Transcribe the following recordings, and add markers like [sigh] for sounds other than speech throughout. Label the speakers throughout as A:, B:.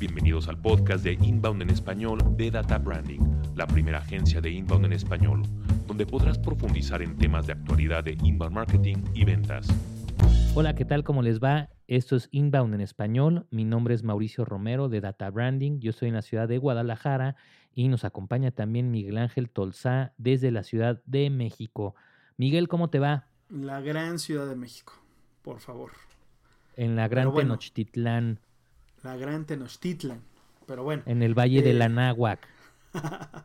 A: Bienvenidos al podcast de Inbound en español de Data Branding, la primera agencia de Inbound en español, donde podrás profundizar en temas de actualidad de inbound marketing y ventas.
B: Hola, ¿qué tal? ¿Cómo les va? Esto es Inbound en español. Mi nombre es Mauricio Romero de Data Branding. Yo estoy en la ciudad de Guadalajara y nos acompaña también Miguel Ángel Tolzá desde la Ciudad de México. Miguel, ¿cómo te va?
C: La gran Ciudad de México, por favor.
B: En la gran Tenochtitlán.
C: La gran Tenochtitlan, pero bueno.
B: En el Valle de la eh, Náhuac. [laughs]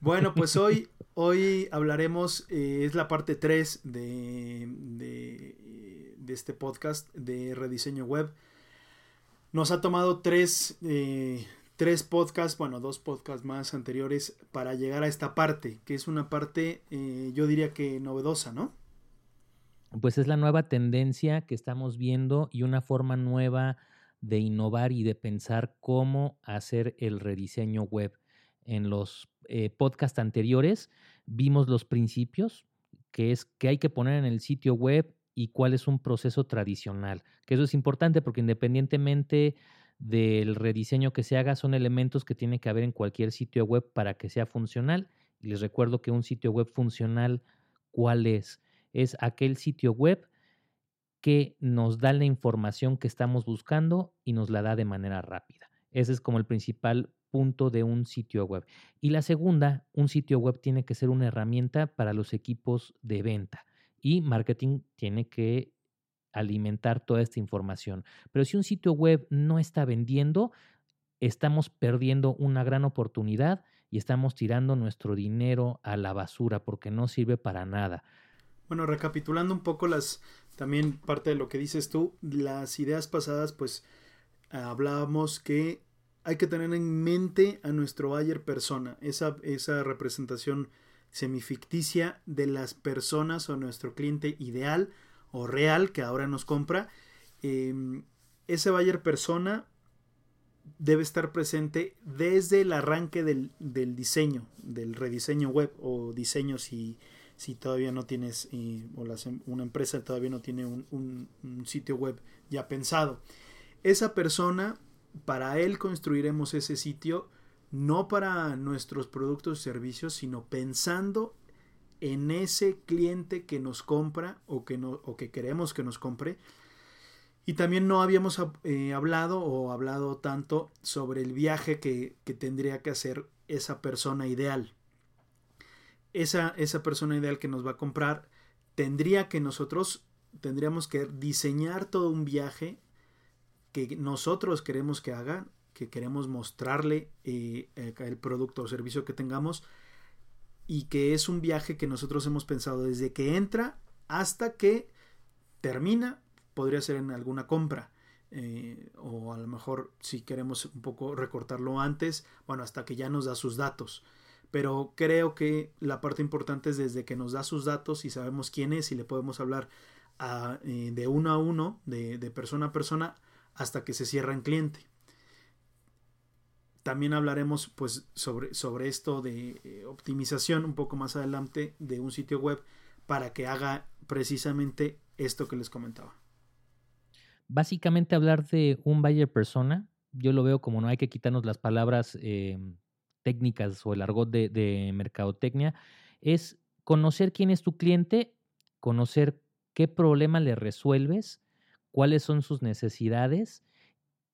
C: bueno, pues hoy, hoy hablaremos, eh, es la parte 3 de, de, este podcast de rediseño web. Nos ha tomado tres, eh, tres podcasts, bueno, dos podcasts más anteriores para llegar a esta parte, que es una parte, yo diría que novedosa, ¿no?
B: Pues es la nueva tendencia que estamos viendo y una forma nueva de innovar y de pensar cómo hacer el rediseño web. En los eh, podcasts anteriores vimos los principios, que es que hay que poner en el sitio web y cuál es un proceso tradicional. Que eso es importante porque independientemente del rediseño que se haga, son elementos que tiene que haber en cualquier sitio web para que sea funcional. Y les recuerdo que un sitio web funcional, ¿cuál es? Es aquel sitio web que nos da la información que estamos buscando y nos la da de manera rápida. Ese es como el principal punto de un sitio web. Y la segunda, un sitio web tiene que ser una herramienta para los equipos de venta y marketing tiene que alimentar toda esta información. Pero si un sitio web no está vendiendo, estamos perdiendo una gran oportunidad y estamos tirando nuestro dinero a la basura porque no sirve para nada.
C: Bueno, recapitulando un poco las, también parte de lo que dices tú, las ideas pasadas, pues hablábamos que hay que tener en mente a nuestro buyer persona, esa, esa representación semificticia de las personas o nuestro cliente ideal o real que ahora nos compra. Em, ese buyer persona debe estar presente desde el arranque del, del diseño, del rediseño web o diseño si si todavía no tienes, o una empresa todavía no tiene un, sitio web ya pensado. Esa persona, para él construiremos ese sitio no para nuestros productos y servicios, sino pensando en ese cliente que nos compra o que, no, o que queremos que nos compre. Y también no habíamos eh, hablado o hablado tanto sobre el viaje que, que tendría que hacer esa persona ideal esa, esa persona ideal que nos va a comprar tendría que nosotros tendríamos que diseñar todo un viaje que nosotros queremos que haga, que queremos mostrarle eh, eh, el producto o servicio que tengamos y que es un viaje que nosotros hemos pensado desde que entra hasta que termina, podría ser en alguna compra. Eh, o a lo mejor si queremos un poco recortarlo antes, bueno, hasta que ya nos da sus datos pero creo que la parte importante es desde que nos da sus datos y sabemos quién es y le podemos hablar eh, de uno a uno, de, persona a persona, hasta que se cierra en cliente. También hablaremos pues, sobre, sobre esto de eh, optimización un poco más adelante de un sitio web para que haga precisamente esto que les comentaba.
B: Básicamente hablar de un buyer persona, yo lo veo como no hay que quitarnos las palabras eh, técnicas o el argot de, mercadotecnia, es conocer quién es tu cliente, conocer qué problema le resuelves, cuáles son sus necesidades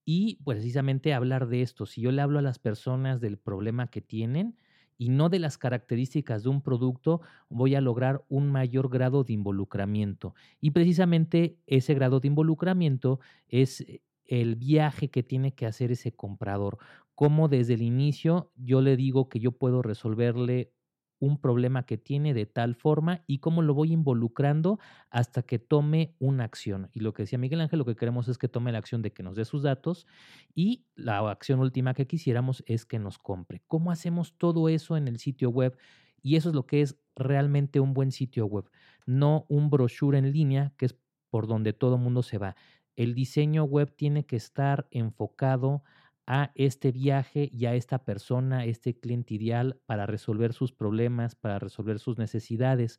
B: y precisamente hablar de esto. Si yo le hablo a las personas del problema que tienen y no de las características de un producto, voy a lograr un mayor grado de involucramiento. Y precisamente ese grado de involucramiento es el viaje que tiene que hacer ese comprador. Cómo desde el inicio yo le digo que yo puedo resolverle un problema que tiene de tal forma y cómo lo voy involucrando hasta que tome una acción. Y lo que decía Miguel Ángel, lo que queremos es que tome la acción de que nos dé sus datos y la acción última que quisiéramos es que nos compre. ¿Cómo hacemos todo eso en el sitio web? Y eso es lo que es realmente un buen sitio web, no un brochure en línea que es por donde todo mundo se va. El diseño web tiene que estar enfocado a este viaje y a esta persona, este cliente ideal para resolver sus problemas, para resolver sus necesidades.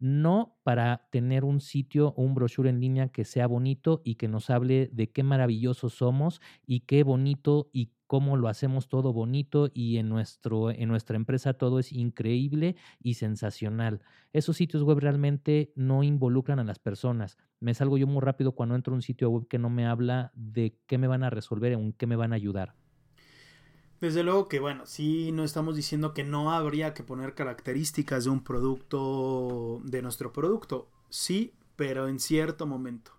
B: no para tener un sitio o un brochure en línea que sea bonito y que nos hable de qué maravillosos somos y qué bonito y cómo lo hacemos todo bonito y en, nuestro, en nuestra empresa todo es increíble y sensacional. Esos sitios web realmente no involucran a las personas. Me salgo yo muy rápido cuando entro a un sitio web que no me habla de qué me van a resolver o en qué me van a ayudar.
C: Desde luego que, bueno, sí no estamos diciendo que no habría que poner características de un producto, de nuestro producto. Sí, pero en cierto momento.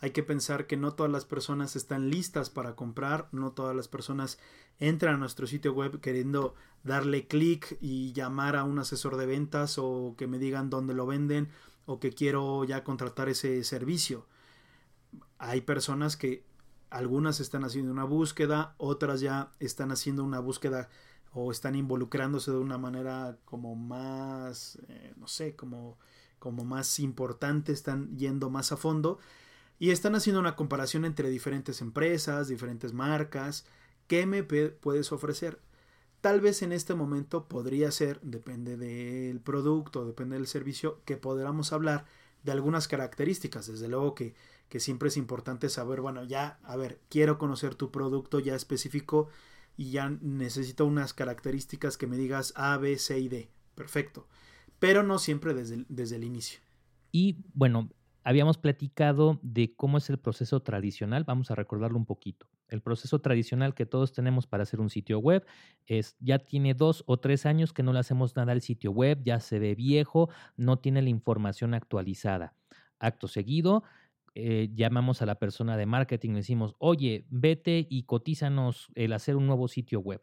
C: Hay que pensar que no todas las personas están listas para comprar, no todas las personas entran a nuestro sitio web queriendo darle clic y llamar a un asesor de ventas o que me digan dónde lo venden o que quiero ya contratar ese servicio. Hay personas que algunas están haciendo una búsqueda, otras ya están haciendo una búsqueda o están involucrándose de una manera como más, eh, no sé, como, como más importante, están yendo más a fondo y están haciendo una comparación entre diferentes empresas, diferentes marcas, ¿qué me puedes ofrecer? Tal vez en este momento podría ser, depende del producto, depende del servicio, que podamos hablar de algunas características. Desde luego que que siempre es importante saber, bueno, ya, a ver, quiero conocer tu producto ya específico y ya necesito unas características que me digas A, B, C y D. Perfecto. Pero no siempre desde desde el inicio.
B: Y bueno, habíamos platicado de cómo es el proceso tradicional. Vamos a recordarlo un poquito. El proceso tradicional que todos tenemos para hacer un sitio web es ya tiene dos o tres años que no le hacemos nada al sitio web, ya se ve viejo, no tiene la información actualizada. Acto seguido, eh, llamamos a la persona de marketing, le decimos, oye, vete y cotízanos el hacer un nuevo sitio web.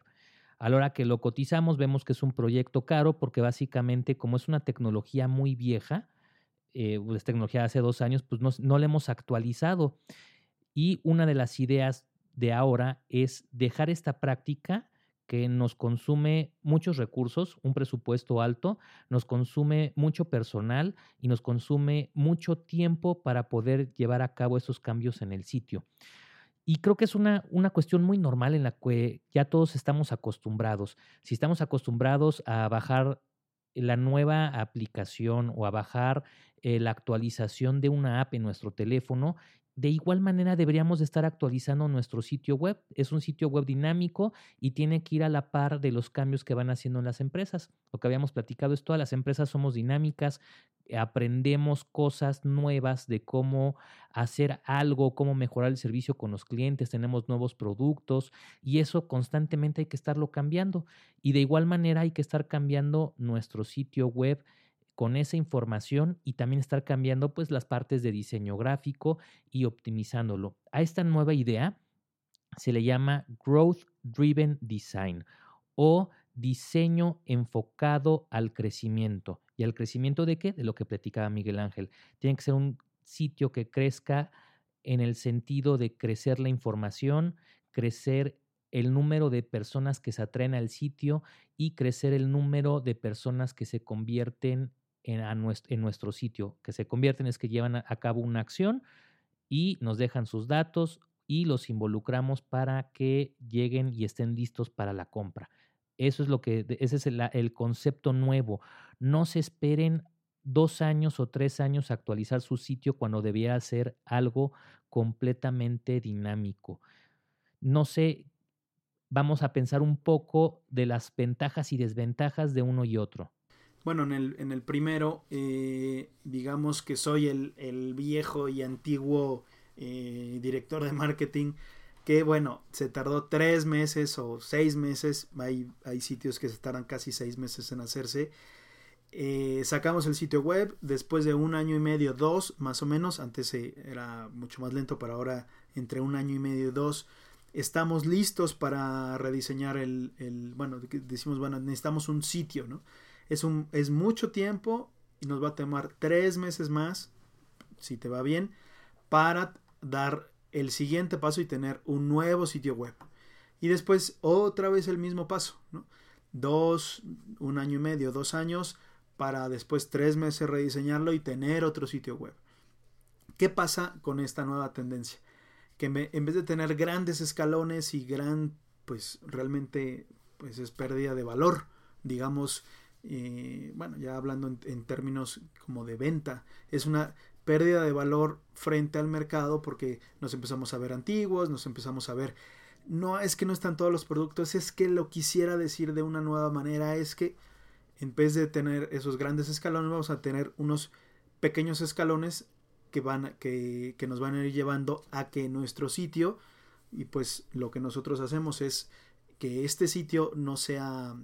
B: A la hora que lo cotizamos, vemos que es un proyecto caro porque básicamente como es una tecnología muy vieja, eh, es tecnología de hace dos años, pues no, no la hemos actualizado. Y una de las ideas de ahora es dejar esta práctica que nos consume muchos recursos, un presupuesto alto, nos consume mucho personal y nos consume mucho tiempo para poder llevar a cabo esos cambios en el sitio. Y creo que es una, una cuestión muy normal en la que ya todos estamos acostumbrados. Si estamos acostumbrados a bajar la nueva aplicación o a bajar eh, la actualización de una app en nuestro teléfono, de igual manera deberíamos estar actualizando nuestro sitio web. Es un sitio web dinámico y tiene que ir a la par de los cambios que van haciendo en las empresas. Lo que habíamos platicado es todas las empresas somos dinámicas, aprendemos cosas nuevas de cómo hacer algo, cómo mejorar el servicio con los clientes, tenemos nuevos productos y eso constantemente hay que estarlo cambiando. Y de igual manera hay que estar cambiando nuestro sitio web con esa información y también estar cambiando pues las partes de diseño gráfico y optimizándolo. A esta nueva idea se le llama Growth Driven Design o diseño enfocado al crecimiento. ¿Y al crecimiento de qué? De lo que platicaba Miguel Ángel. Tiene que ser un sitio que crezca en el sentido de crecer la información, crecer el número de personas que se atraen al sitio y crecer el número de personas que se convierten en, nuestro, sitio. Que se convierten es que llevan a, cabo una acción y nos dejan sus datos y los involucramos para que lleguen y estén listos para la compra. Eso es lo que, ese es el, el concepto nuevo. No se esperen dos años o tres años actualizar su sitio cuando debiera ser algo completamente dinámico. No sé, vamos a pensar un poco de las ventajas y desventajas de uno y otro.
C: Bueno, en el, en el primero, eh, digamos que soy el, viejo y antiguo eh, director de marketing que bueno, se tardó tres meses o seis meses, hay, hay sitios que se tardan casi seis meses en hacerse. Eh, sacamos el sitio web después de un año y medio, dos más o menos, antes era mucho más lento, pero ahora entre un año y medio y dos, estamos listos para rediseñar el, el bueno, decimos, bueno, necesitamos un sitio, ¿no? Es, un, es mucho tiempo y nos va a tomar tres meses más, si te va bien, para dar el siguiente paso y tener un nuevo sitio web. Y después otra vez el mismo paso, Dos, un año y medio, dos años, para después tres meses rediseñarlo y tener otro sitio web. ¿Qué pasa con esta nueva tendencia? Que en vez de tener grandes escalones y gran, pues realmente, pues es pérdida de valor, digamos, eh, bueno, ya hablando en, términos como de venta, es una pérdida de valor frente al mercado porque nos empezamos a ver antiguos, nos empezamos a ver, no es que no están todos los productos, es que lo quisiera decir de una nueva manera, es que en vez de tener esos grandes escalones, vamos a tener unos pequeños escalones que, van, que, que nos van a ir llevando a que nuestro sitio, y pues lo que nosotros hacemos es que este sitio no sea,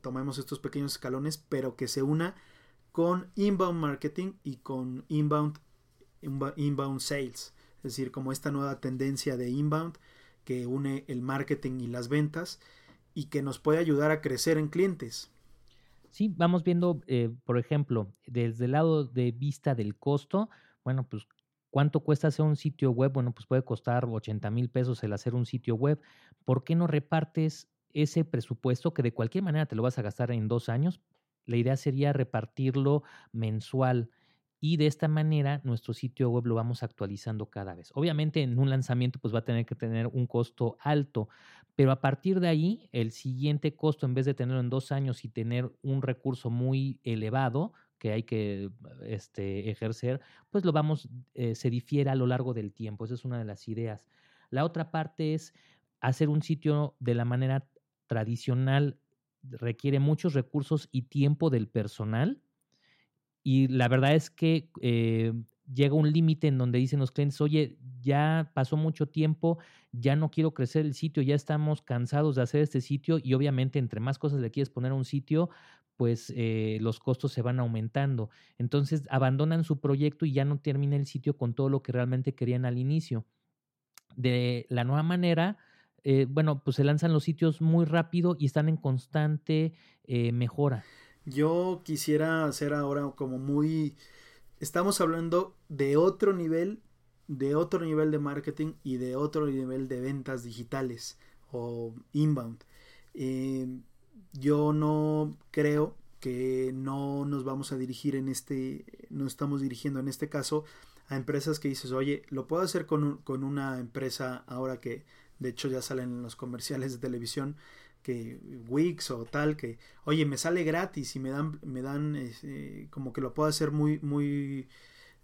C: tomemos estos pequeños escalones, pero que se una con inbound marketing y con inbound, inbound sales. Es decir, como esta nueva tendencia de inbound que une el marketing y las ventas y que nos puede ayudar a crecer en clientes.
B: Sí, vamos viendo, eh, por ejemplo, desde el lado de vista del costo, bueno, pues ¿Cuánto cuesta hacer un sitio web? Bueno, pues puede costar 80 mil pesos el hacer un sitio web. ¿Por qué no repartes ese presupuesto que de cualquier manera te lo vas a gastar en dos años? La idea sería repartirlo mensual y de esta manera nuestro sitio web lo vamos actualizando cada vez. Obviamente en un lanzamiento pues va a tener que tener un costo alto, pero a partir de ahí el siguiente costo en vez de tenerlo en dos años y tener un recurso muy elevado, que hay que este, ejercer, pues lo vamos, eh, se difiere a lo largo del tiempo. Esa es una de las ideas. La otra parte es hacer un sitio de la manera tradicional requiere muchos recursos y tiempo del personal. Y la verdad es que eh, llega un límite en donde dicen los clientes, oye, ya pasó mucho tiempo, ya no quiero crecer el sitio, ya estamos cansados de hacer este sitio y obviamente entre más cosas le quieres poner a un sitio, pues eh, los costos se van aumentando. Entonces abandonan su proyecto y ya no termina el sitio con todo lo que realmente querían al inicio. De la nueva manera, eh, bueno, pues se lanzan los sitios muy rápido y están en constante eh, mejora.
C: Yo quisiera hacer ahora como muy... Estamos hablando de otro nivel, de otro nivel de marketing y de otro nivel de ventas digitales o inbound. Yo no creo que no nos vamos a dirigir en este, no estamos dirigiendo en este caso a empresas que dices, oye, lo puedo hacer con, con una empresa ahora que de hecho ya salen en los comerciales de televisión que Wix o tal que oye me sale gratis y me dan me dan este, como que lo puedo hacer muy muy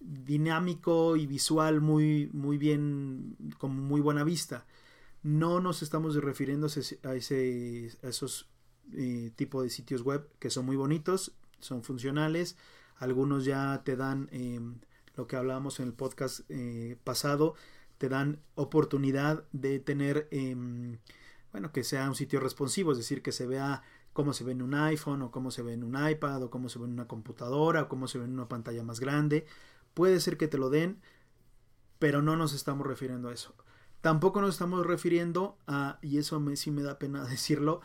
C: dinámico y visual muy muy bien con muy buena vista no nos estamos refiriendo a, ese, a esos eh, tipo de sitios web que son muy bonitos, son funcionales, algunos ya te dan em, lo que hablábamos en el podcast eh, pasado, te dan oportunidad de tener, em, bueno, que sea un sitio responsivo, es decir, que se vea cómo se ve en un iPhone o cómo se ve en un iPad o cómo se ve en una computadora o cómo se ve en una pantalla más grande. Puede ser que te lo den, pero no nos estamos refiriendo a eso. Tampoco nos estamos refiriendo a, y eso me, sí me da pena [laughs] decirlo,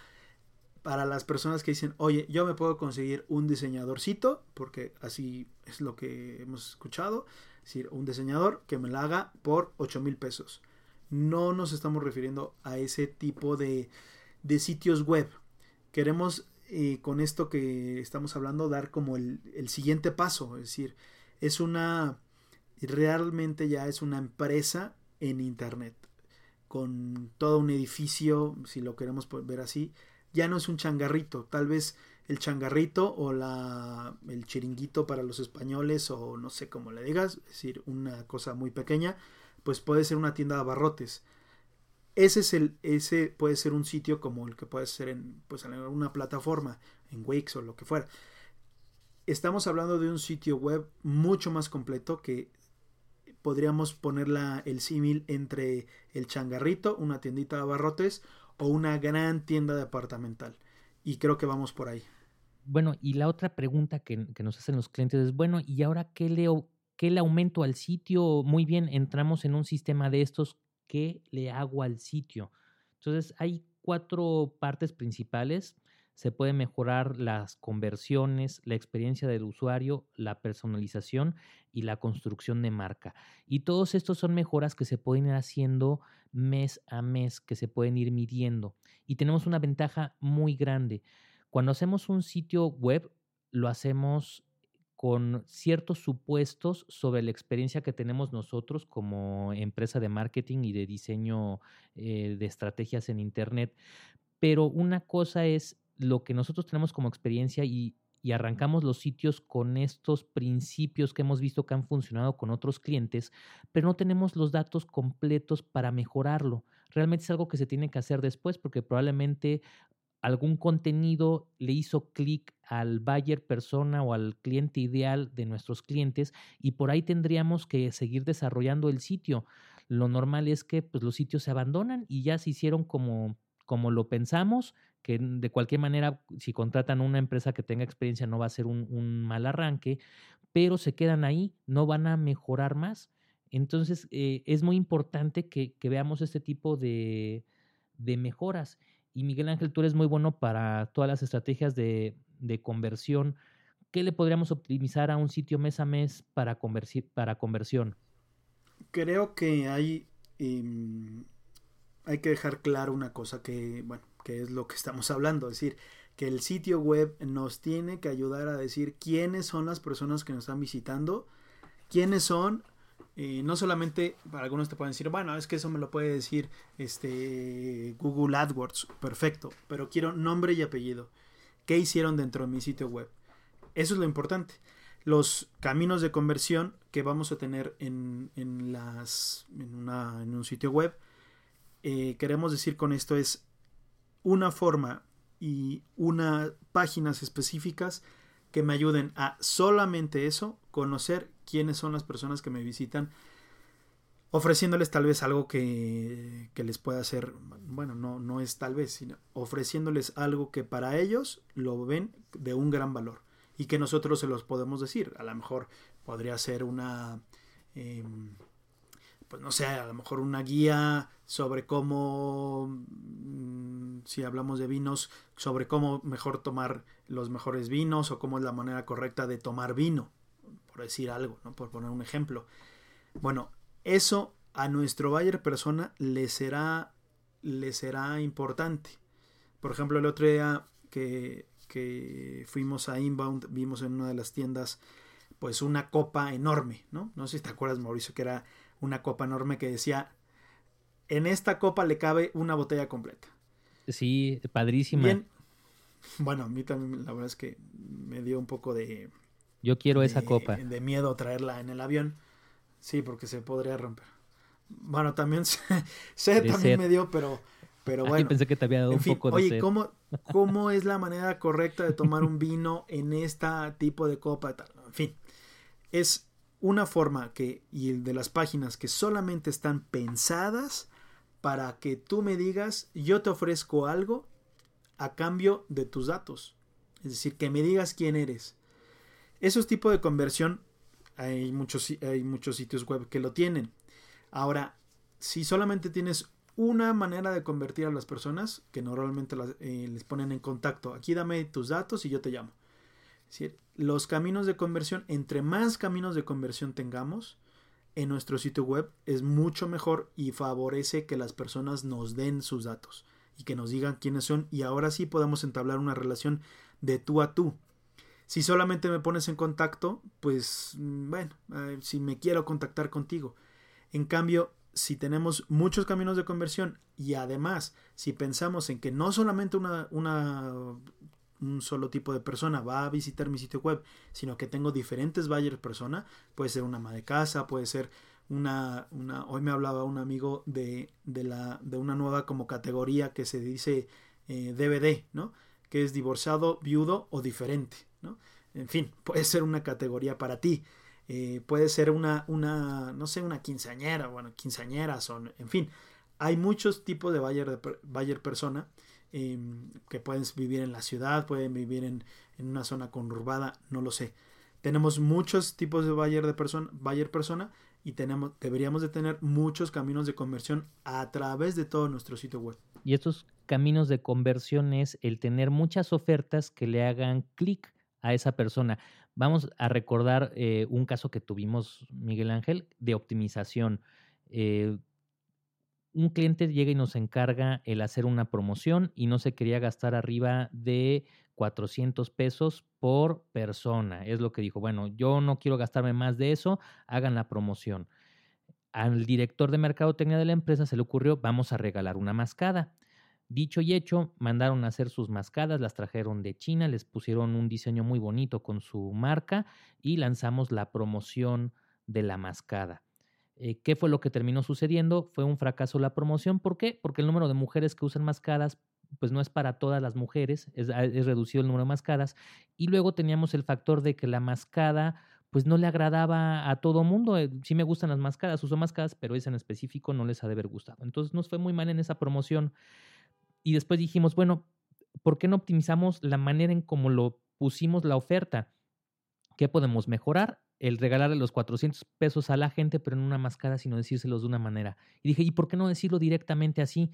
C: para las personas que dicen, oye, yo me puedo conseguir un diseñadorcito, porque así es lo que hemos escuchado, es decir, un diseñador que me la haga por 8 mil pesos. No nos estamos refiriendo a ese tipo de, de sitios web. Queremos eh, con esto que estamos hablando dar como el, el siguiente paso, es decir, es una, realmente ya es una empresa en Internet, con todo un edificio, si lo queremos ver así, ya no es un changarrito, tal vez el changarrito o la, el chiringuito para los españoles o no sé cómo le digas, es decir, una cosa muy pequeña, pues puede ser una tienda de abarrotes. Ese, es el, ese puede ser un sitio como el que puede ser en, pues, plataforma, en Wix o lo que fuera. Estamos hablando de un sitio web mucho más completo que podríamos poner el símil entre el changarrito, una tiendita de abarrotes, o una gran tienda departamental. Y creo que vamos por ahí.
B: Bueno, y la otra pregunta que, nos hacen los clientes es, bueno, ¿y ahora qué le, qué le aumento al sitio? Muy bien, entramos en un sistema de estos, ¿qué le hago al sitio? Entonces, hay cuatro partes principales. Se puede mejorar las conversiones, la experiencia del usuario, la personalización y la construcción de marca. Y todos estos son mejoras que se pueden ir haciendo mes a mes que se pueden ir midiendo. Y tenemos una ventaja muy grande. Cuando hacemos un sitio web, lo hacemos con ciertos supuestos sobre la experiencia que tenemos nosotros como empresa de marketing y de diseño eh, de estrategias en Internet. Pero una cosa es lo que nosotros tenemos como experiencia y, y arrancamos los sitios con estos principios que hemos visto que han funcionado con otros clientes, pero no tenemos los datos completos para mejorarlo. Realmente es algo que se tiene que hacer después porque probablemente algún contenido le hizo clic al buyer persona o al cliente ideal de nuestros clientes y por ahí tendríamos que seguir desarrollando el sitio. Lo normal es que pues, los sitios se abandonan y ya se hicieron como, como lo pensamos, que de cualquier manera si contratan una empresa que tenga experiencia no va a ser un, mal arranque, pero se quedan ahí, no van a mejorar más. Entonces eh, es muy importante que, veamos este tipo de, de mejoras. Y Miguel Ángel, tú eres muy bueno para todas las estrategias de, conversión. ¿Qué le podríamos optimizar a un sitio mes a mes para, para conversión?
C: Creo que hay, em, hay que dejar claro una cosa que, bueno, que es lo que estamos hablando, es decir, que el sitio web nos tiene que ayudar a decir quiénes son las personas que nos están visitando, quiénes son no solamente, para algunos te pueden decir, bueno, es que eso me lo puede decir este, Google AdWords, perfecto, pero quiero nombre y apellido. ¿Qué hicieron dentro de mi sitio web? Eso es lo importante. Los caminos de conversión que vamos a tener en, las, en, un sitio web, eh, queremos decir con esto es una forma y unas páginas específicas que me ayuden a solamente eso, conocer quiénes son las personas que me visitan, ofreciéndoles tal vez algo que, les pueda hacer, bueno, no, no es tal vez, sino ofreciéndoles algo que para ellos lo ven de un gran valor y que nosotros se los podemos decir. A lo mejor podría ser una, em, pues no sé, a lo mejor una guía sobre cómo, mm, si hablamos de vinos, sobre cómo mejor tomar los mejores vinos o cómo es la manera correcta de tomar vino por decir algo, ¿no? por poner un ejemplo. Bueno, eso a nuestro buyer persona le será, le será importante. Por ejemplo, el otro día que, que fuimos a Inbound, vimos en una de las tiendas pues una copa enorme, ¿no? No sé si te acuerdas, Mauricio, que era una copa enorme que decía, en esta copa le cabe una botella completa.
B: Sí, padrísima.
C: Bueno, a mí también la verdad es que me dio un poco de,
B: yo quiero esa copa.
C: De miedo traerla en el avión. Sí, porque se podría romper. Bueno, también [laughs] sé, también me dio, pero, pero bueno.
B: pensé que te había dado un poco de
C: Oye, ¿cómo, [laughs] ¿cómo es la manera correcta de tomar un vino en este tipo de copa? En fin, es una forma que, y de las páginas que solamente están pensadas para que tú me digas, yo te ofrezco algo a cambio de tus datos. Es decir, que me digas quién eres. Esos tipos de conversión hay muchos, hay muchos sitios web que lo tienen. Ahora, si solamente tienes una manera de convertir a las personas, que normalmente eh, les ponen en contacto, aquí dame tus datos y yo te llamo. Los caminos de conversión, entre más caminos de conversión tengamos en nuestro sitio web, es mucho mejor y favorece que las personas nos den sus datos y que nos digan quiénes son y ahora sí podemos entablar una relación de tú a tú. Si solamente me pones en contacto, pues mm, bueno, eh, si me quiero contactar contigo. En cambio, si tenemos muchos caminos de conversión y además si pensamos en que no solamente una, un solo tipo de persona va a visitar mi sitio web, sino que tengo diferentes buyers persona, puede ser una ama de casa, puede ser una, una hoy me hablaba un amigo de, de, la, de una nueva como categoría que se dice DVD, eh, ¿no? Que es divorciado, viudo o diferente. En fin, [laughs] puede ser una categoría para ti. Eh, puede ser una, una, no sé, una quinceañera, bueno, quinceañeras, son, en fin, hay muchos tipos de buyer, de, persona em, que pueden vivir en la ciudad, pueden vivir en, una zona conurbada, no lo sé. Tenemos muchos tipos de buyer, de persona, buyer persona y tenemos, deberíamos de tener muchos caminos de conversión a través de todo nuestro sitio web.
B: Y estos caminos de conversión es el tener muchas ofertas que le hagan clic a esa persona. Vamos a recordar eh, un caso que tuvimos, Miguel Ángel, de optimización. Eh, un cliente llega y nos encarga el hacer una promoción y no se quería gastar arriba de 400 pesos por persona. Es lo que dijo, bueno, yo no quiero gastarme más de eso, hagan la promoción. Al director de mercadotecnia de la empresa se le ocurrió, vamos a regalar una mascada. Dicho y hecho, mandaron a hacer sus mascadas, las trajeron de China, les pusieron un diseño muy bonito con su marca y lanzamos la promoción de la mascada. Eh, ¿Qué fue lo que terminó sucediendo? Fue un fracaso la promoción. ¿Por qué? Porque el número de mujeres que usan mascadas pues no es para todas las mujeres, es, es reducido el número de mascadas. Y luego teníamos el factor de que la mascada pues no le agradaba a todo mundo. Eh, sí me gustan las mascadas, uso mascadas, pero esa en específico no les ha de haber gustado. Entonces nos fue muy mal en esa promoción. Y después dijimos, bueno, ¿por qué no optimizamos la manera en cómo lo pusimos la oferta? ¿Qué podemos mejorar? El regalarle los 400 pesos a la gente, pero en una mascada, sino decírselos de una manera. Y dije, ¿y por qué no decirlo directamente así?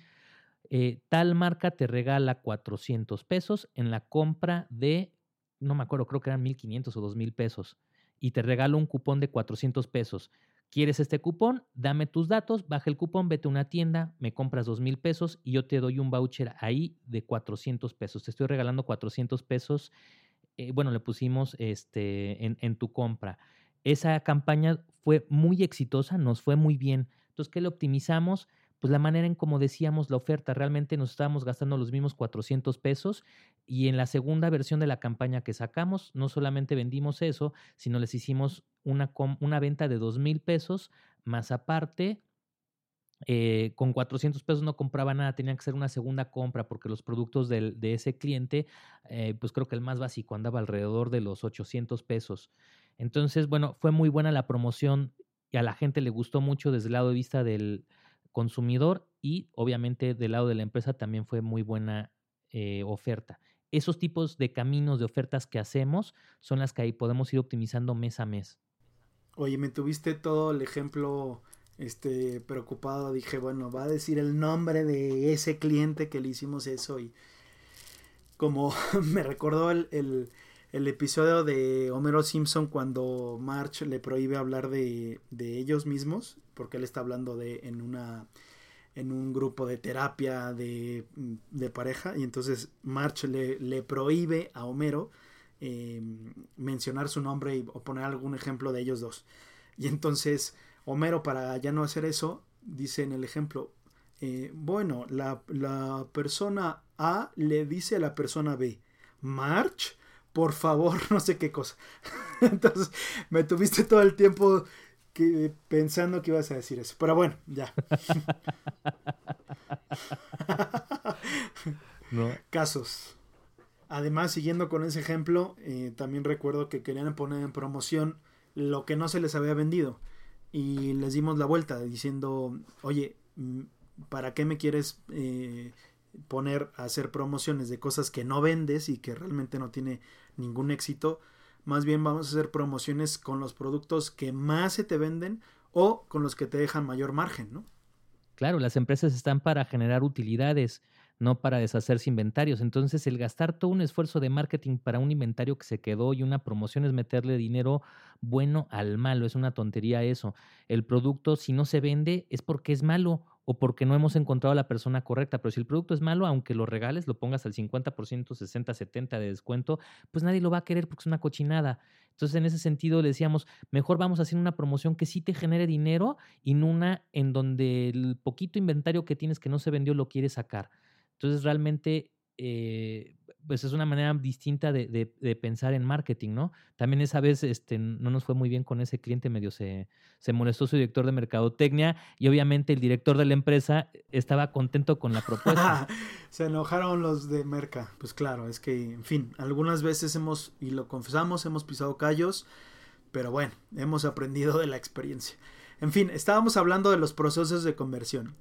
B: Eh, tal marca te regala 400 pesos en la compra de, no me acuerdo, creo que eran 1500 o 2000 pesos. Y te regalo un cupón de 400 pesos. ¿Quieres este cupón? Dame tus datos, baja el cupón, vete a una tienda, me compras dos mil pesos y yo te doy un voucher ahí de 400 pesos. Te estoy regalando 400 pesos. Eh, bueno, le pusimos este, en, en tu compra. Esa campaña fue muy exitosa, nos fue muy bien. Entonces, ¿qué le optimizamos? pues la manera en como decíamos la oferta, realmente nos estábamos gastando los mismos 400 pesos y en la segunda versión de la campaña que sacamos, no solamente vendimos eso, sino les hicimos una, una venta de 2 mil pesos, más aparte, eh, con 400 pesos no compraba nada, tenían que hacer una segunda compra porque los productos de ese cliente, eh, pues creo que el más básico andaba alrededor de los 800 pesos. Entonces, bueno, fue muy buena la promoción y a la gente le gustó mucho desde el lado de vista del, consumidor y obviamente del lado de la empresa también fue muy buena eh, oferta. Esos tipos de caminos de ofertas que hacemos son las que ahí podemos ir optimizando mes a mes.
C: Oye, me tuviste todo el ejemplo este preocupado, dije, bueno, va a decir el nombre de ese cliente que le hicimos eso y como [laughs] me recordó el, el, episodio de Homero Simpson cuando March le prohíbe hablar de, de ellos mismos porque él está hablando de en una en un grupo de terapia de, pareja y entonces March le, le prohíbe a Homero em, mencionar su nombre y, o poner algún ejemplo de ellos dos. Y entonces Homero para ya no hacer eso dice en el ejemplo, eh, bueno, la, la persona A le dice a la persona B, March, por favor, [laughs] no sé qué cosa. [laughs] entonces me tuviste todo el tiempo que, pensando que ibas a decir eso. Pero bueno, ya. [laughs] Casos. Además, siguiendo con ese ejemplo, eh, también recuerdo que querían poner en promoción lo que no se les había vendido. Y les dimos la vuelta diciendo, oye, mm, ¿para qué me quieres eh, poner a hacer promociones de cosas que no vendes y que realmente no tiene ningún éxito? Más bien vamos a hacer promociones con los productos que más se te venden o con los que te dejan mayor margen, ¿no?
B: Claro, las empresas están para generar utilidades, no para deshacerse inventarios. Entonces, el gastar todo un esfuerzo de marketing para un inventario que se quedó y una promoción es meterle dinero bueno al malo. Es una tontería eso. El producto, si no se vende, es porque es malo o porque no hemos encontrado a la persona correcta. Pero si el producto es malo, aunque lo regales, lo pongas al 50%, 60, 70 de descuento, pues nadie lo va a querer porque es una cochinada. Entonces, en ese sentido, le decíamos, mejor vamos a hacer una promoción que sí te genere dinero y no una en donde el poquito inventario que tienes que no se vendió lo quieres sacar. Entonces, realmente eh, pues es una manera distinta de, pensar en marketing, ¿no? También esa vez este, no nos fue muy bien con ese cliente, medio se, se molestó su director de mercadotecnia y obviamente el director de la empresa estaba contento con la propuesta. [laughs]
C: se enojaron los de Merca, pues claro, es que, en fin, algunas veces hemos, y lo confesamos, hemos pisado callos, pero bueno, hemos aprendido de la experiencia. En fin, estábamos hablando de los procesos de conversión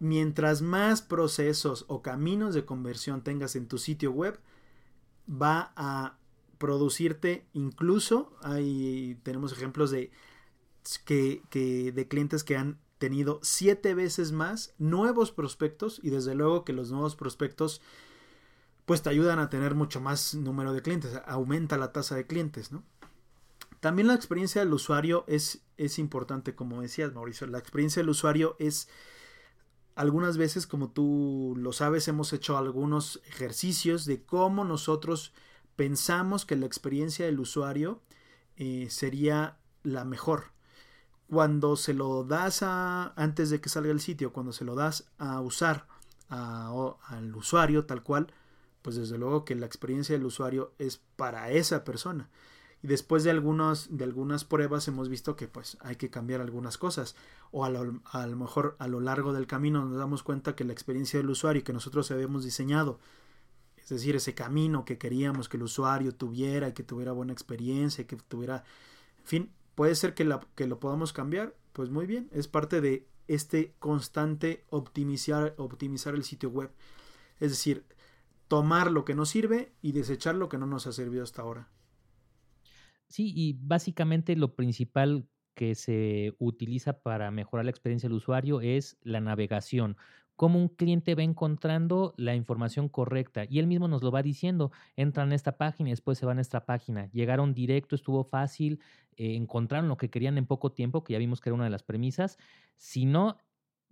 C: mientras más procesos o caminos de conversión tengas en tu sitio web, va a producirte incluso, hay, tenemos ejemplos de, que, de clientes que han tenido siete veces más nuevos prospectos y desde luego que los nuevos prospectos pues te ayudan a tener mucho más número de clientes, aumenta la tasa de clientes, ¿no? También la experiencia del usuario es, es importante, como decías Mauricio, la experiencia del usuario es algunas veces, como tú lo sabes, hemos hecho algunos ejercicios de cómo nosotros pensamos que la experiencia del usuario eh, sería la mejor. Cuando se lo das a, antes de que salga el sitio, cuando se lo das a usar al usuario tal cual, pues desde luego que la experiencia del usuario es para esa persona. Y después de, algunos, de algunas pruebas hemos visto que pues hay que cambiar algunas cosas. O a lo, a lo mejor a lo largo del camino nos damos cuenta que la experiencia del usuario que nosotros habíamos diseñado, es decir, ese camino que queríamos que el usuario tuviera y que tuviera buena experiencia, que tuviera, en fin, puede ser que, la, que lo podamos cambiar, pues muy bien, es parte de este constante optimizar, optimizar el sitio web. Es decir, tomar lo que nos sirve y desechar lo que no nos ha servido hasta ahora.
B: Sí, y básicamente lo principal que se utiliza para mejorar la experiencia del usuario es la navegación cómo un cliente va encontrando la información correcta. Y él mismo nos lo va diciendo, entran a esta página y después se van a esta página. Llegaron directo, estuvo fácil, eh, encontraron lo que querían en poco tiempo, que ya vimos que era una de las premisas. Si no,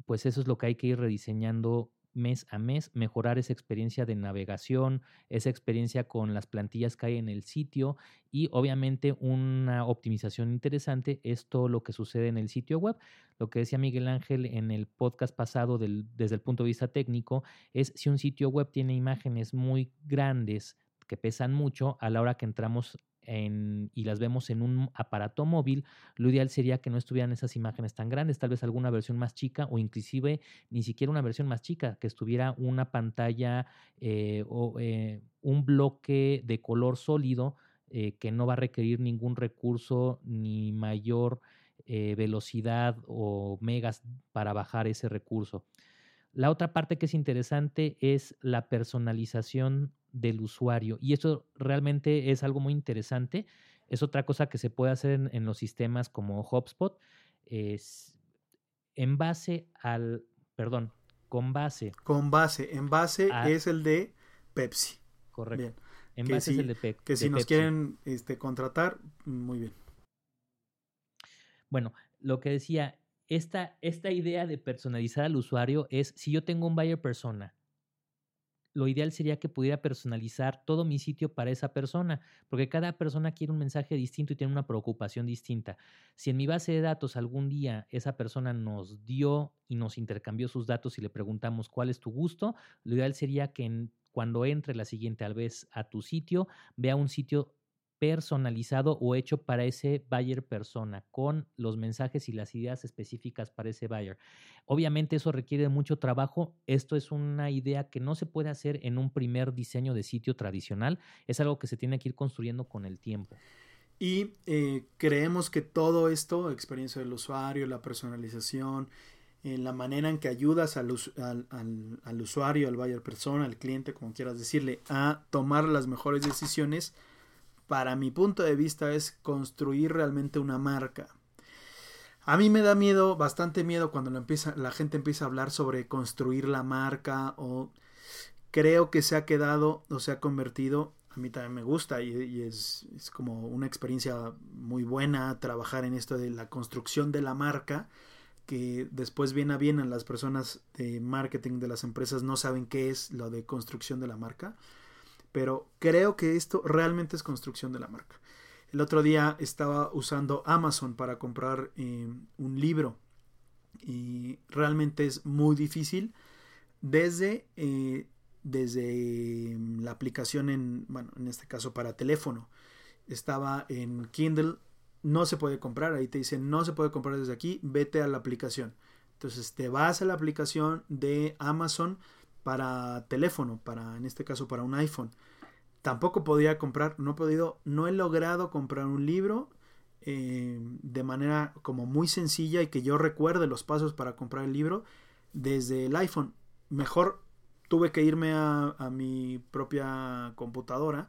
B: pues eso es lo que hay que ir rediseñando mes a mes, mejorar esa experiencia de navegación, esa experiencia con las plantillas que hay en el sitio y obviamente una optimización interesante es todo lo que sucede en el sitio web. Lo que decía Miguel Ángel en el podcast pasado desde el punto de vista técnico es si un sitio web tiene imágenes muy grandes que pesan mucho, a la hora que entramos y las vemos en un aparato móvil, lo ideal sería que no estuvieran esas imágenes tan grandes, tal vez alguna versión más chica o inclusive ni siquiera una versión más chica, que estuviera una pantalla eh, o eh, un bloque de color sólido eh, que no va a requerir ningún recurso ni mayor velocidad o megas para bajar ese recurso. La otra parte que es interesante es la personalización del usuario y eso realmente es algo muy interesante. Es otra cosa que se puede hacer en, los sistemas como HubSpot. Es en base al, perdón, con base.
C: Con base, en base es el de Pepsi.
B: Correcto. En base es el de, Pepsi.
C: Que si nos quieren este, contratar, muy bien.
B: Bueno, lo que decía, esta, esta idea de personalizar al usuario es, si yo tengo un buyer persona, lo ideal sería que pudiera personalizar todo mi sitio para esa persona, porque cada persona quiere un mensaje distinto y tiene una preocupación distinta. Si en mi base de datos algún día esa persona nos dio y nos intercambió sus datos y le preguntamos cuál es tu gusto, lo ideal sería que cuando entre la siguiente vez a tu sitio, vea un sitio personalizado o hecho para ese buyer persona, con los mensajes y las ideas específicas para ese buyer. Obviamente eso requiere mucho trabajo. Esto es una idea que no se puede hacer en un primer diseño de sitio tradicional. Es algo que se tiene que ir construyendo con el tiempo.
C: Y eh, creemos que todo esto, experiencia del usuario, la personalización, en la manera en que ayudas al usuario, al buyer persona, al cliente, como quieras decirle, a tomar las mejores decisiones, para mi punto de vista, es construir realmente una marca. A mí me da miedo, bastante miedo cuando la gente empieza a hablar sobre construir la marca o creo que se ha quedado o se ha convertido, a mí también me gusta y, es, como una experiencia muy buena trabajar en esto de la construcción de la marca, que después viene a bien las personas de marketing de las empresas no saben qué es lo de construcción de la marca pero creo que esto realmente es construcción de la marca. El otro día estaba usando Amazon para comprar eh, un libro y realmente es muy difícil desde, eh, desde la aplicación en, bueno, en este caso para teléfono. Estaba en Kindle, no se puede comprar, ahí te dicen no se puede comprar desde aquí, vete a la aplicación. Entonces te vas a la aplicación de Amazon para teléfono, para en este caso para un iPhone. Tampoco podía comprar, no he podido, no he logrado comprar un libro eh, de manera como muy sencilla y que yo recuerde los pasos para comprar el libro desde el iPhone. Mejor tuve que irme a, mi propia computadora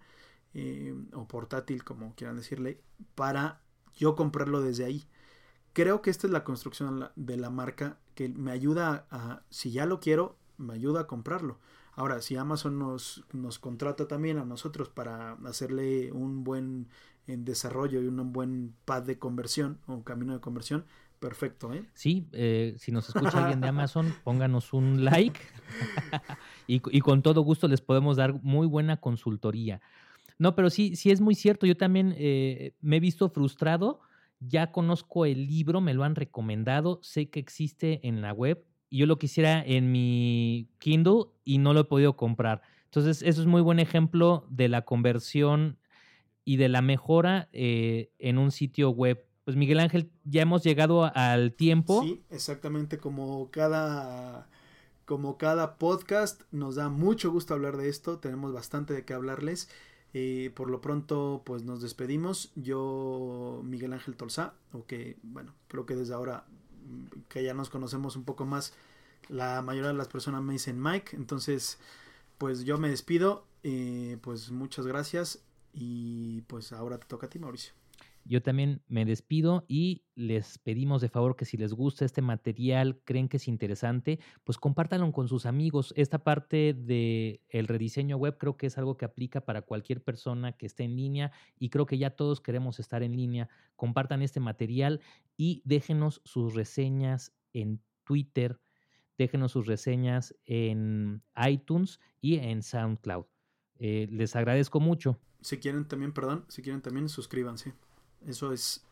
C: eh, o portátil, como quieran decirle, para yo comprarlo desde ahí. Creo que esta es la construcción de la marca que me ayuda a, si ya lo quiero, me ayuda a comprarlo. Ahora, si Amazon nos, nos contrata también a nosotros para hacerle un buen en desarrollo y un buen pad de conversión o camino de conversión, perfecto. ¿eh?
B: Sí, eh, si nos escucha [laughs] alguien de Amazon, pónganos un like [laughs] y, y, con todo gusto les podemos dar muy buena consultoría. No, pero sí, sí es muy cierto. Yo también eh, me he visto frustrado. Ya conozco el libro, me lo han recomendado, sé que existe en la web, yo lo quisiera en mi Kindle y no lo he podido comprar. Entonces, eso es muy buen ejemplo de la conversión y de la mejora eh, en un sitio web. Pues Miguel Ángel, ya hemos llegado al tiempo.
C: Sí, exactamente como cada como cada podcast, nos da mucho gusto hablar de esto, tenemos bastante de qué hablarles. Eh, por lo pronto, pues nos despedimos. Yo, Miguel Ángel Tolzá, o que, bueno, creo que desde ahora que ya nos conocemos un poco más, la mayoría de las personas me dicen Mike. Entonces, pues yo me despido. Eh, pues muchas gracias. Y pues ahora te toca a ti, Mauricio.
B: Yo también me despido y les pedimos de favor que si les gusta este material, creen que es interesante, pues compártanlo con sus amigos. Esta parte del el rediseño web creo que es algo que aplica para cualquier persona que esté en línea y creo que ya todos queremos estar en línea. Compartan este material y déjenos sus reseñas en Twitter, déjenos sus reseñas en iTunes y en SoundCloud. Eh, les agradezco mucho.
C: Si quieren también, perdón, si quieren también suscríbanse. Eso es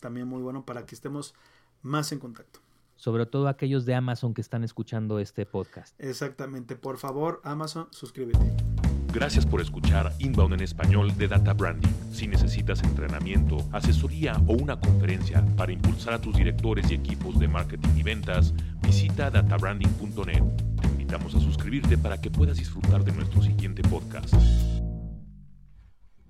C: también muy bueno para que estemos más en contacto.
B: Sobre todo aquellos de Amazon que están escuchando este podcast.
C: Exactamente. Por favor, Amazon, suscríbete.
A: Gracias por escuchar Inbound en español de Data Branding. Si necesitas entrenamiento, asesoría o una conferencia para impulsar a tus directores y equipos de marketing y ventas, visita databranding.net. Te invitamos a suscribirte para que puedas disfrutar de nuestro siguiente podcast.